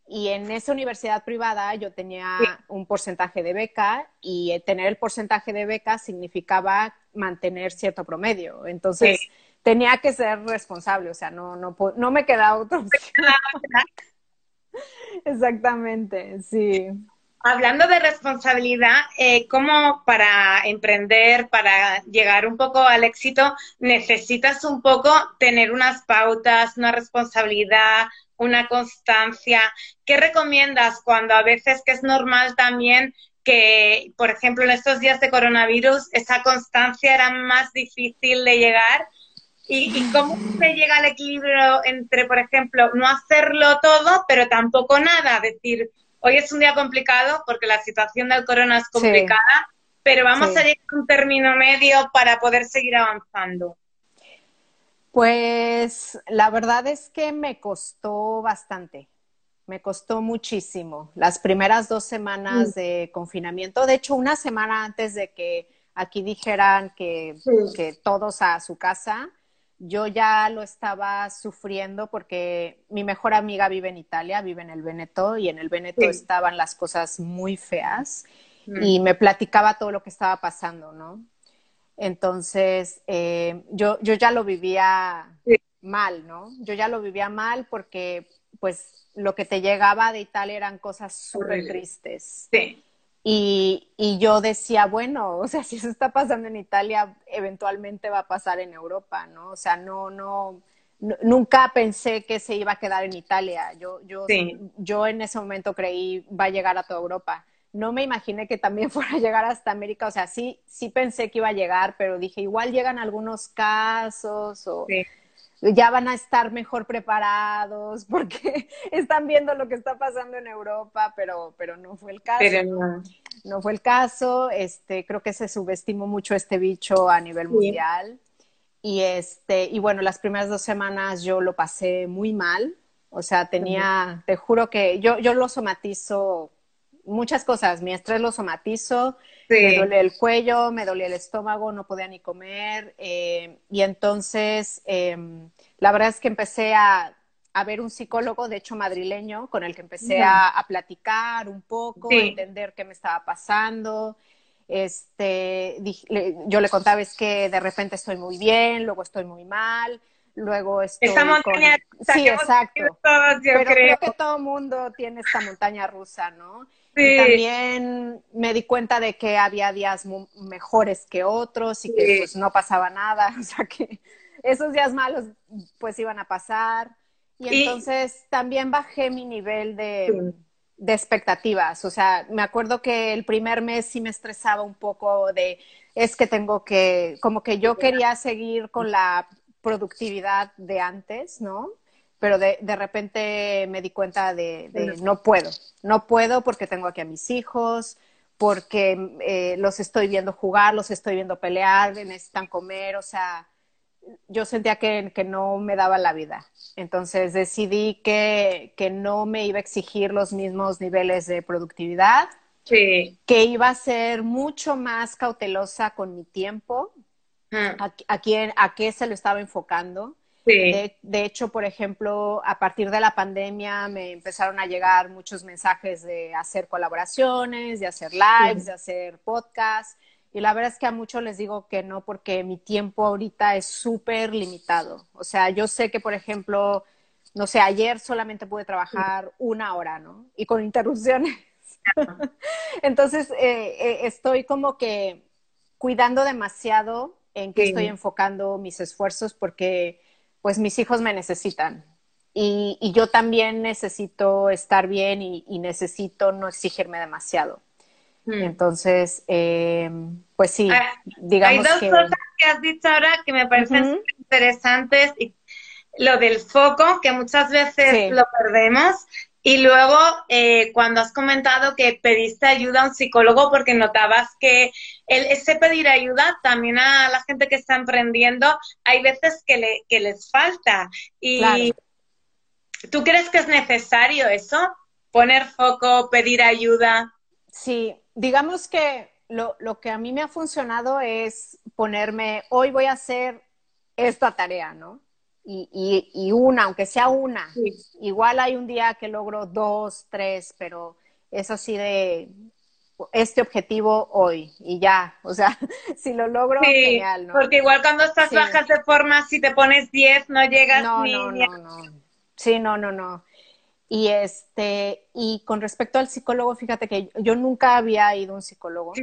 y en esa universidad privada yo tenía un porcentaje de beca y eh, tener el porcentaje de beca significaba mantener cierto promedio. Entonces tenía que ser responsable, o sea, no, no, (laughs) no me quedaba otra opción. (laughs) Exactamente, sí. Hablando de responsabilidad, eh, ¿cómo para emprender, para llegar un poco al éxito, necesitas un poco tener unas pautas, una responsabilidad, una constancia? ¿Qué recomiendas cuando a veces que es normal también que, por ejemplo, en estos días de coronavirus, esa constancia era más difícil de llegar? ¿Y, y cómo se llega al equilibrio entre, por ejemplo, no hacerlo todo, pero tampoco nada? Decir, Hoy es un día complicado porque la situación del corona es complicada, pero vamos a llegar a un término medio para poder seguir avanzando. Pues la verdad es que me costó bastante, me costó muchísimo. Las primeras dos semanas mm. de confinamiento, de hecho una semana antes de que aquí dijeran que, que todos a su casa, yo ya lo estaba sufriendo porque mi mejor amiga vive en Italia, vive en el Veneto y en el Veneto estaban las cosas muy feas mm. y me platicaba todo lo que estaba pasando, ¿no? Entonces, eh, yo, yo ya lo vivía mal, ¿no? Yo ya lo vivía mal porque, pues, lo que te llegaba de Italia eran cosas súper tristes. Sí. Y, y, yo decía, bueno, o sea, si eso está pasando en Italia, eventualmente va a pasar en Europa, ¿no? O sea, no, no, nunca pensé que se iba a quedar en Italia. Yo, yo, yo en ese momento creí va a llegar a toda Europa. No me imaginé que también (laughs) fuera a llegar hasta América. O sea, sí, sí pensé que iba a llegar, pero dije, igual llegan algunos casos o ya van a estar mejor preparados (laughs) porque están viendo lo que está pasando en Europa, pero, pero no fue el caso. no. fue el caso. Este, creo que se subestimó mucho este bicho a nivel mundial. Y este, y bueno, las primeras dos semanas yo lo pasé muy mal. O sea, tenía, te juro que yo, yo lo somatizo muchas cosas. Mi estrés lo somatizo, me dolía el cuello, me dolía el estómago, no podía ni comer. Eh, y entonces, em, la verdad es que empecé a, a, ver un psicólogo, de hecho madrileño, con el que empecé a, a, platicar un poco, a entender qué me estaba pasando. Este, yo le contaba es que de repente estoy muy bien, luego estoy muy mal, luego estoy esta montaña sí exacto pero creo. que todo mundo tiene esta montaña rusa no también me di cuenta de que había días mejores que otros y que pues no pasaba nada, (laughs) o sea que esos días malos pues iban a pasar. Y, entonces también bajé mi nivel de, de, expectativas. O sea, me acuerdo que el primer mes sí me estresaba un poco de, es que tengo que, como que yo quería seguir con la productividad de antes, ¿no? Pero de, de repente me di cuenta de, no puedo, no puedo porque tengo aquí a mis hijos, porque eh, los estoy viendo jugar, los estoy viendo pelear, necesitan comer, o sea, yo sentía que, que no me daba la vida. Entonces decidí que, que, no me iba a exigir los mismos niveles de productividad, sí. que iba a ser mucho más cautelosa con mi tiempo, a, a, quién, a qué se lo estaba enfocando de, hecho, por ejemplo, a partir de la pandemia me empezaron a llegar muchos mensajes de hacer colaboraciones, de hacer lives, de hacer podcasts. Y la verdad es que a muchos les digo que no porque mi tiempo ahorita es súper limitado. O sea, yo sé que, por ejemplo, no sé, ayer solamente pude trabajar una hora, ¿no? Y con interrupciones. (laughs) Entonces, eh, eh, estoy como que cuidando demasiado en qué estoy enfocando mis esfuerzos porque pues mis hijos me necesitan. Y, yo también necesito estar bien y, necesito no exigirme demasiado. Hmm. Entonces, eh, pues sí, ah, digamos Hay dos cosas que has dicho ahora que me parecen interesantes. Y lo del foco, que muchas veces lo perdemos. Y luego, eh, cuando has comentado que pediste ayuda a un psicólogo porque notabas que el, ese pedir ayuda también a la gente que está emprendiendo, hay veces que, le, que les falta. Y ¿tú crees que es necesario eso? Poner foco, pedir ayuda. Sí, digamos que lo, lo que a mí me ha funcionado es ponerme, hoy voy a hacer esta tarea, ¿no? Y, y, una, aunque sea una. Igual hay un día que logro dos, tres, pero es así de este objetivo hoy y ya, o sea, (laughs) si lo logro, genial, ¿no? Porque igual cuando estás bajas de forma, si te pones diez, no llegas ni... No, no, no. Sí, no, no, no. Y este, y con respecto al psicólogo, fíjate que yo nunca había ido a un psicólogo,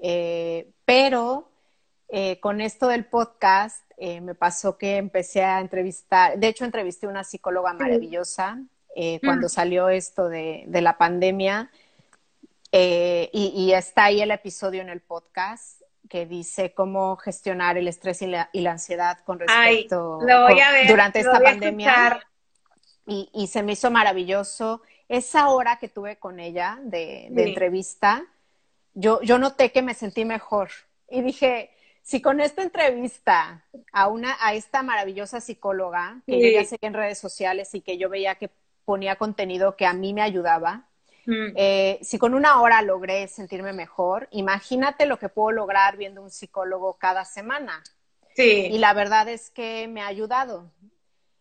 eh, pero eh, con esto del podcast eh, me pasó que empecé a entrevistar, de hecho entrevisté a una psicóloga maravillosa eh, cuando salió esto de, la pandemia y, está ahí el episodio en el podcast que dice cómo gestionar el estrés y la, ansiedad con respecto durante esta pandemia. Y, se me hizo maravilloso. Esa hora que tuve con ella de, entrevista, yo, yo noté que me sentí mejor y dije, si con esta entrevista a una a esta maravillosa psicóloga que yo ya seguía en redes sociales y que yo veía que ponía contenido que a mí me ayudaba, mm. eh, si con una hora logré sentirme mejor, imagínate lo que puedo lograr viendo un psicólogo cada semana. Sí. Y la verdad es que me ha ayudado.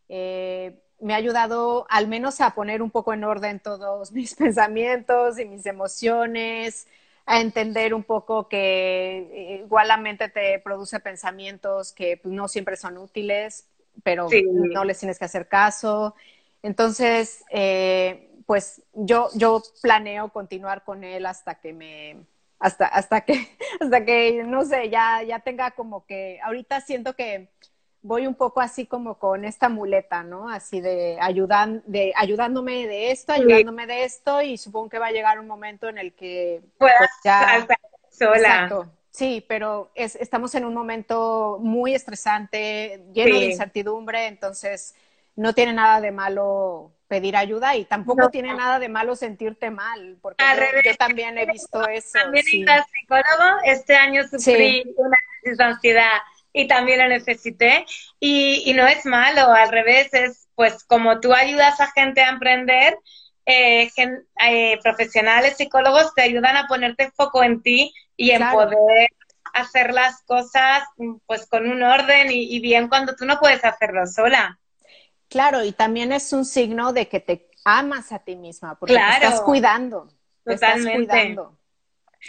Eh, me ha ayudado al menos a poner un poco en orden todos (laughs) mis pensamientos y mis emociones, a entender un poco que eh, igual la mente te produce pensamientos que pues, no siempre son útiles, pero no les tienes que hacer caso. Entonces, eh, pues yo, yo planeo continuar con él hasta que me, hasta, hasta que, (laughs) hasta que, no sé, ya, ya tenga como que, ahorita siento que voy un poco así como con esta muleta, ¿no? Así de, ayudan, de ayudándome de esto, ayudándome de esto, y supongo que va a llegar un momento en el que puedas pues, ya... sola. Exacto. Sí, pero es, estamos en un momento muy estresante, lleno de incertidumbre, entonces no tiene nada de malo pedir ayuda y tampoco tiene nada de malo sentirte mal, porque yo, también he visto eso. También sí. psicólogo, este año sufrí una crisis de ansiedad y también lo necesité. Y, y, no es malo, al revés, es pues como tú ayudas a gente a emprender, eh, eh, profesionales, psicólogos te ayudan a ponerte foco en ti y en poder hacer las cosas pues con un orden y, bien cuando tú no puedes hacerlo sola. Claro, y también es un signo de que te amas a ti misma, porque te estás cuidando. Totalmente. estás cuidando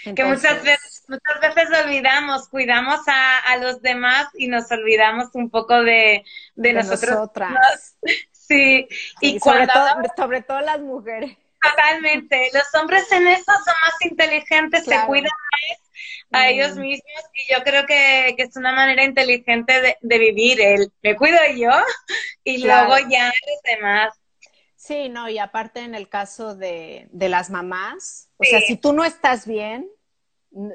que muchas veces, muchas veces olvidamos, cuidamos a, a, los demás y nos olvidamos un poco de, de, nosotros. Nosotras. (laughs) Sí, y, sobre, todo, sobre todo las mujeres. Totalmente. Los hombres en eso son más inteligentes, se cuidan más a ellos mismos y yo creo que, que es una manera inteligente de, de, vivir. El me cuido yo (laughs) y luego ya los demás. Sí, no, y aparte en el caso de, de las mamás, o sea, si tú no estás bien,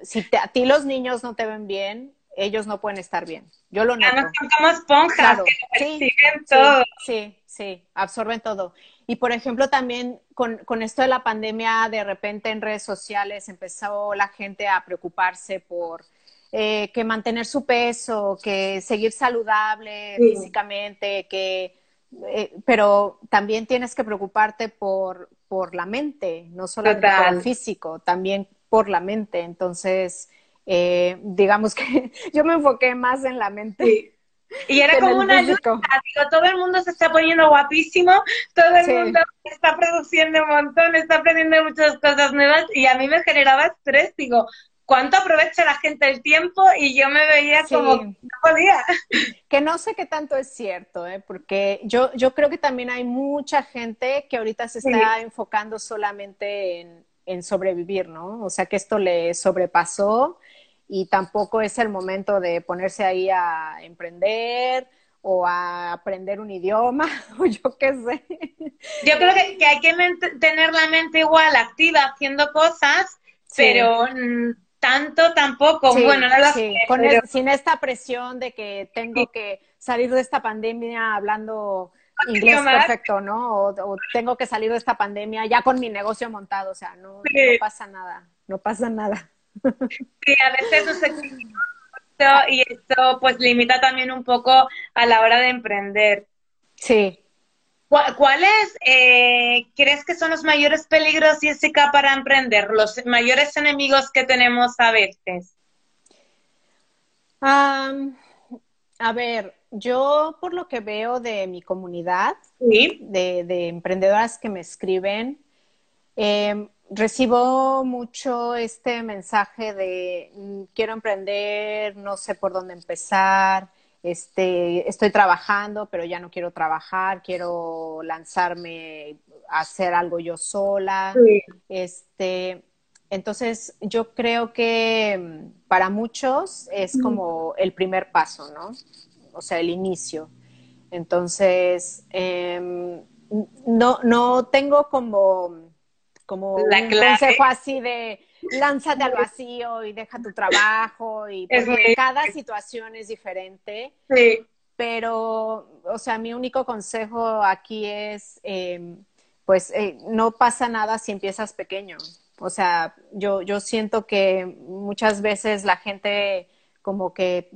si a ti los niños no te ven bien, ellos no pueden estar bien. Yo lo noto. Ya como esponjas, sí, todo. Sí, sí, absorben todo. Y por ejemplo, también con, con, esto de la pandemia, de repente en redes sociales empezó la gente a preocuparse por eh, que mantener su peso, que seguir saludable físicamente, que eh, pero también tienes que preocuparte por, por la mente, no solo por el físico, también por la mente. Entonces, eh, digamos que (laughs) yo me enfoqué más en la mente. Y era como una lucha, todo el mundo se está poniendo guapísimo, todo el mundo está produciendo un montón, está aprendiendo muchas cosas nuevas y a mí me generaba estrés, digo, cuánto aprovecha la gente el tiempo y yo me veía como no podía. Que no sé qué tanto es cierto, ¿eh? porque yo, yo creo que también hay mucha gente que ahorita se está enfocando solamente en, en, sobrevivir, ¿no? O sea que esto le sobrepasó y tampoco es el momento de ponerse ahí a emprender o a aprender un idioma (laughs) o yo qué sé. Yo creo que, que hay que tener la mente igual activa haciendo cosas, pero tanto tampoco. bueno, no sí. sin esta presión de que tengo que salir de esta pandemia hablando inglés perfecto, ¿no? O, tengo que salir de esta pandemia ya con mi negocio montado, o sea, no, pasa nada, no pasa nada. (laughs) Sí, a veces no se y esto pues limita también un poco a la hora de emprender. Sí. ¿Cuáles eh, crees que son los mayores peligros, Jessica, para emprender? Los mayores enemigos que tenemos a veces. a ver, yo por lo que veo de mi comunidad, de, emprendedoras que me escriben, em, recibo mucho este mensaje de mm, quiero emprender, no sé por dónde empezar, este, estoy trabajando, pero ya no quiero trabajar, quiero lanzarme a hacer algo yo sola. Este, entonces, yo creo que mm, para muchos es como el primer paso, ¿no? O sea, el inicio. Entonces, em, no, no tengo como, como un consejo así de lánzate al vacío y deja tu trabajo y porque cada situación es diferente. Sí. Pero, o sea, mi único consejo aquí es, em, pues, eh, no pasa nada si empiezas pequeño. O sea, yo, yo siento que muchas veces la gente como que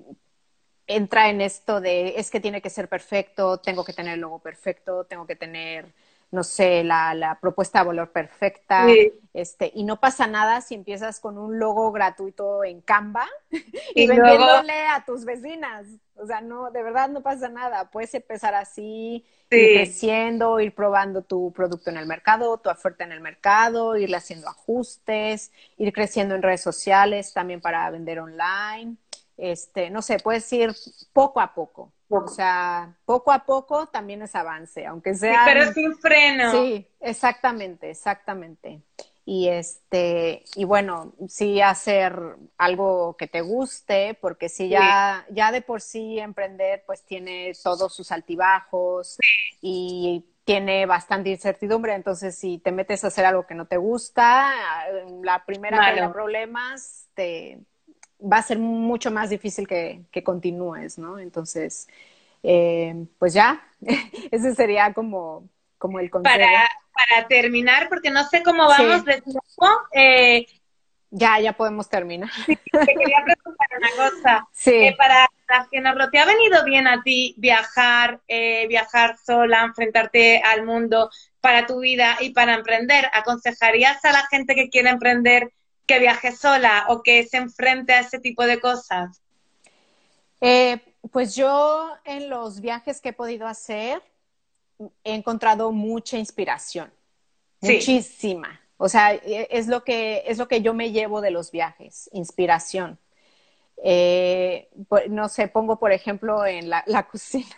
entra en esto de es que tiene que ser perfecto, tengo que tener el logo perfecto, tengo que tener no sé, la, la propuesta de valor perfecta, este, y no pasa nada si empiezas con un logo gratuito en Canva (laughs) y, vendiéndole a tus vecinas. O sea, no, de verdad no pasa nada. Puedes empezar así, ir creciendo, ir probando tu producto en el mercado, tu oferta en el mercado, irle haciendo ajustes, ir creciendo en redes sociales también para vender online. Este, no sé, puedes ir poco a poco. O sea, poco a poco también es avance, aunque sea. Sí, pero sin freno. Sí, exactamente, exactamente. Y este, y bueno, sí hacer algo que te guste, porque si ya, ya de por sí emprender, pues tiene todos sus altibajos y tiene bastante incertidumbre. Entonces, si te metes a hacer algo que no te gusta, la primera que haya problemas, te, va a ser mucho más difícil que, que continúes, ¿no? Entonces, eh, pues ya, (laughs) ese sería como, como el consejo. Para, para terminar, porque no sé cómo vamos de tiempo. Eh, ya, ya podemos terminar. (laughs) Sí, te quería preguntar una cosa. Sí. Eh, para la ¿te ha venido bien a ti viajar, viajar sola, enfrentarte al mundo para tu vida y para emprender? ¿Aconsejarías a la gente que quiere emprender que viaje sola o que se enfrente a ese tipo de cosas? Eh, pues yo en los viajes que he podido hacer he encontrado mucha inspiración, muchísima. O sea, e, es lo que es lo que yo me llevo de los viajes, inspiración. Eh, no sé, pongo por ejemplo en la, la (laughs) cocina.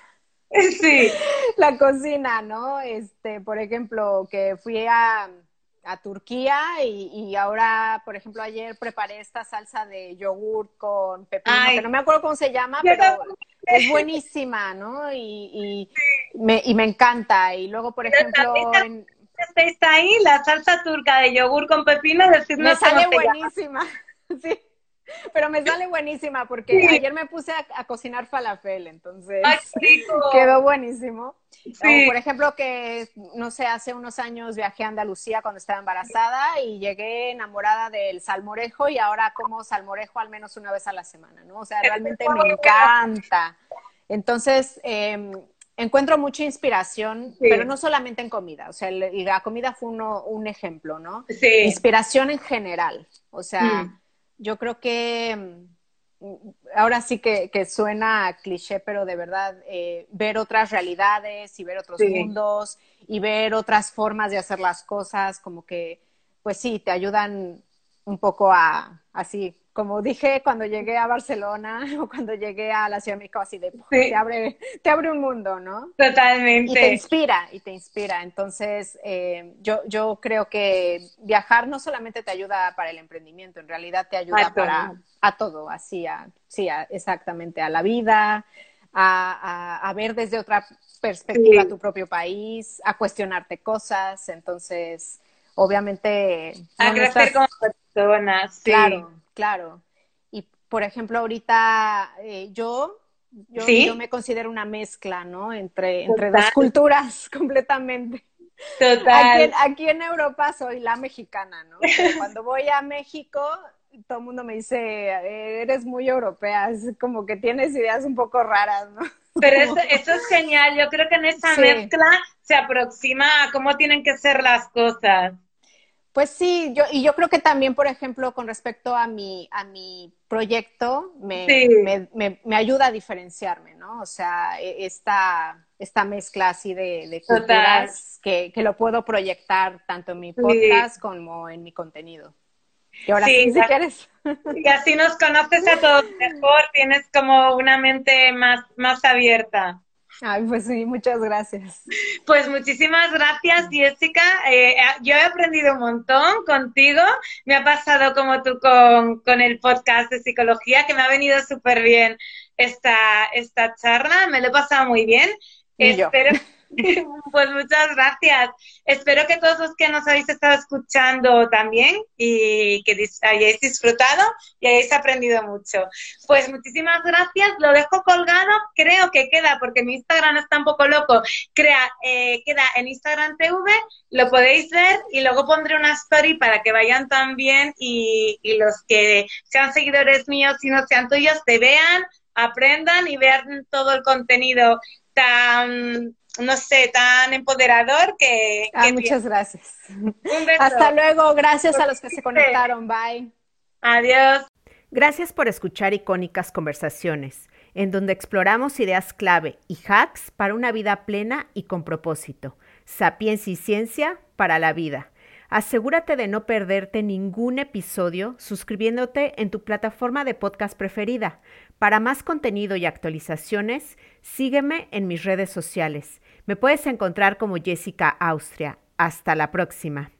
Sí. la cocina, ¿no? Este, por ejemplo, que fui a, a Turquía y, ahora, por ejemplo, ayer preparé esta salsa de yogurt con pepino, que no me acuerdo cómo se llama, pero es buenísima, ¿no? Y, me, y me encanta. Y luego, por ejemplo... Está ahí la salsa turca de yogur con pepino, decirnos Me sale buenísima, (laughs) sí. (laughs) Pero me sale buenísima porque ayer me puse a, cocinar falafel, entonces (laughs) quedó buenísimo. por ejemplo que, no sé, hace unos años viajé a Andalucía cuando estaba embarazada y llegué enamorada del salmorejo y ahora como salmorejo al menos una vez a la semana, ¿no? O sea, realmente me encanta. Entonces, em, encuentro mucha inspiración, pero no solamente en comida, o sea, y la comida fue uno, un ejemplo, ¿no? Inspiración en general, o sea... Mm yo creo que mm, ahora sí que, suena cliché, pero de verdad, eh, ver otras realidades y ver otros mundos y ver otras formas de hacer las cosas, como que, pues sí, te ayudan un poco a, así, como dije cuando llegué a Barcelona (laughs) o cuando llegué a la Ciudad de México, así de, te, abre, te abre un mundo, ¿no? Totalmente. Y te inspira, y te inspira. Entonces, eh, yo, yo creo que viajar no solamente te ayuda para el emprendimiento, en realidad te ayuda para a todo, así, a, sí, exactamente, a la vida, a, a, ver desde otra perspectiva tu propio país, a cuestionarte cosas. Entonces, obviamente... A crecer como personas, Claro Claro. Y por ejemplo, ahorita eh, yo Yo, me considero una mezcla, ¿no? Entre, entre dos culturas (laughs) completamente. Total. Aquí, en Europa soy la mexicana, ¿no? (laughs) cuando voy a México, todo el mundo me dice, eres muy europea, es como que tienes ideas un poco raras, ¿no? (laughs) Pero eso, eso es genial, yo creo que en esa mezcla se aproxima a cómo tienen que ser las cosas. Pues sí, yo, y yo creo que también, por ejemplo, con respecto a mi, a mi proyecto, me, me, me, ayuda a diferenciarme, ¿no? O sea, e, esta, esta mezcla así de, de culturas que, que, lo puedo proyectar tanto en mi podcast como en mi contenido. Y ahora sí, si quieres. Y así nos conoces a todos mejor, tienes como una mente más, más abierta. Ay, pues sí, muchas gracias. Pues muchísimas gracias, Jessica. Eh, yo he aprendido un montón contigo. Me ha pasado como tú con, con el podcast de psicología, que me ha venido súper bien esta, esta charla. Me lo he pasado muy bien. Espero, (laughs) Pues muchas gracias. Espero que todos los que nos habéis estado escuchando también y que hayáis disfrutado y hayáis aprendido mucho. Pues muchísimas gracias. Lo dejo colgado. Creo que queda, porque mi Instagram está un poco loco, crea, eh, queda en Instagram TV. Lo podéis ver y luego pondré una story para que vayan también y, los que sean seguidores míos y no sean tuyos te vean, aprendan y vean todo el contenido tan no sé, tan empoderador que... Ah, muchas gracias. Hasta luego, gracias a los que se conectaron, bye. Adiós. Gracias por escuchar icónicas conversaciones, en donde exploramos ideas clave y hacks para una vida plena y con propósito. Sapiencia y ciencia para la vida. Asegúrate de no perderte ningún episodio suscribiéndote en tu plataforma de podcast preferida. Para más contenido y actualizaciones, sígueme en mis redes sociales. Me puedes encontrar como Jessica Austria. Hasta la próxima.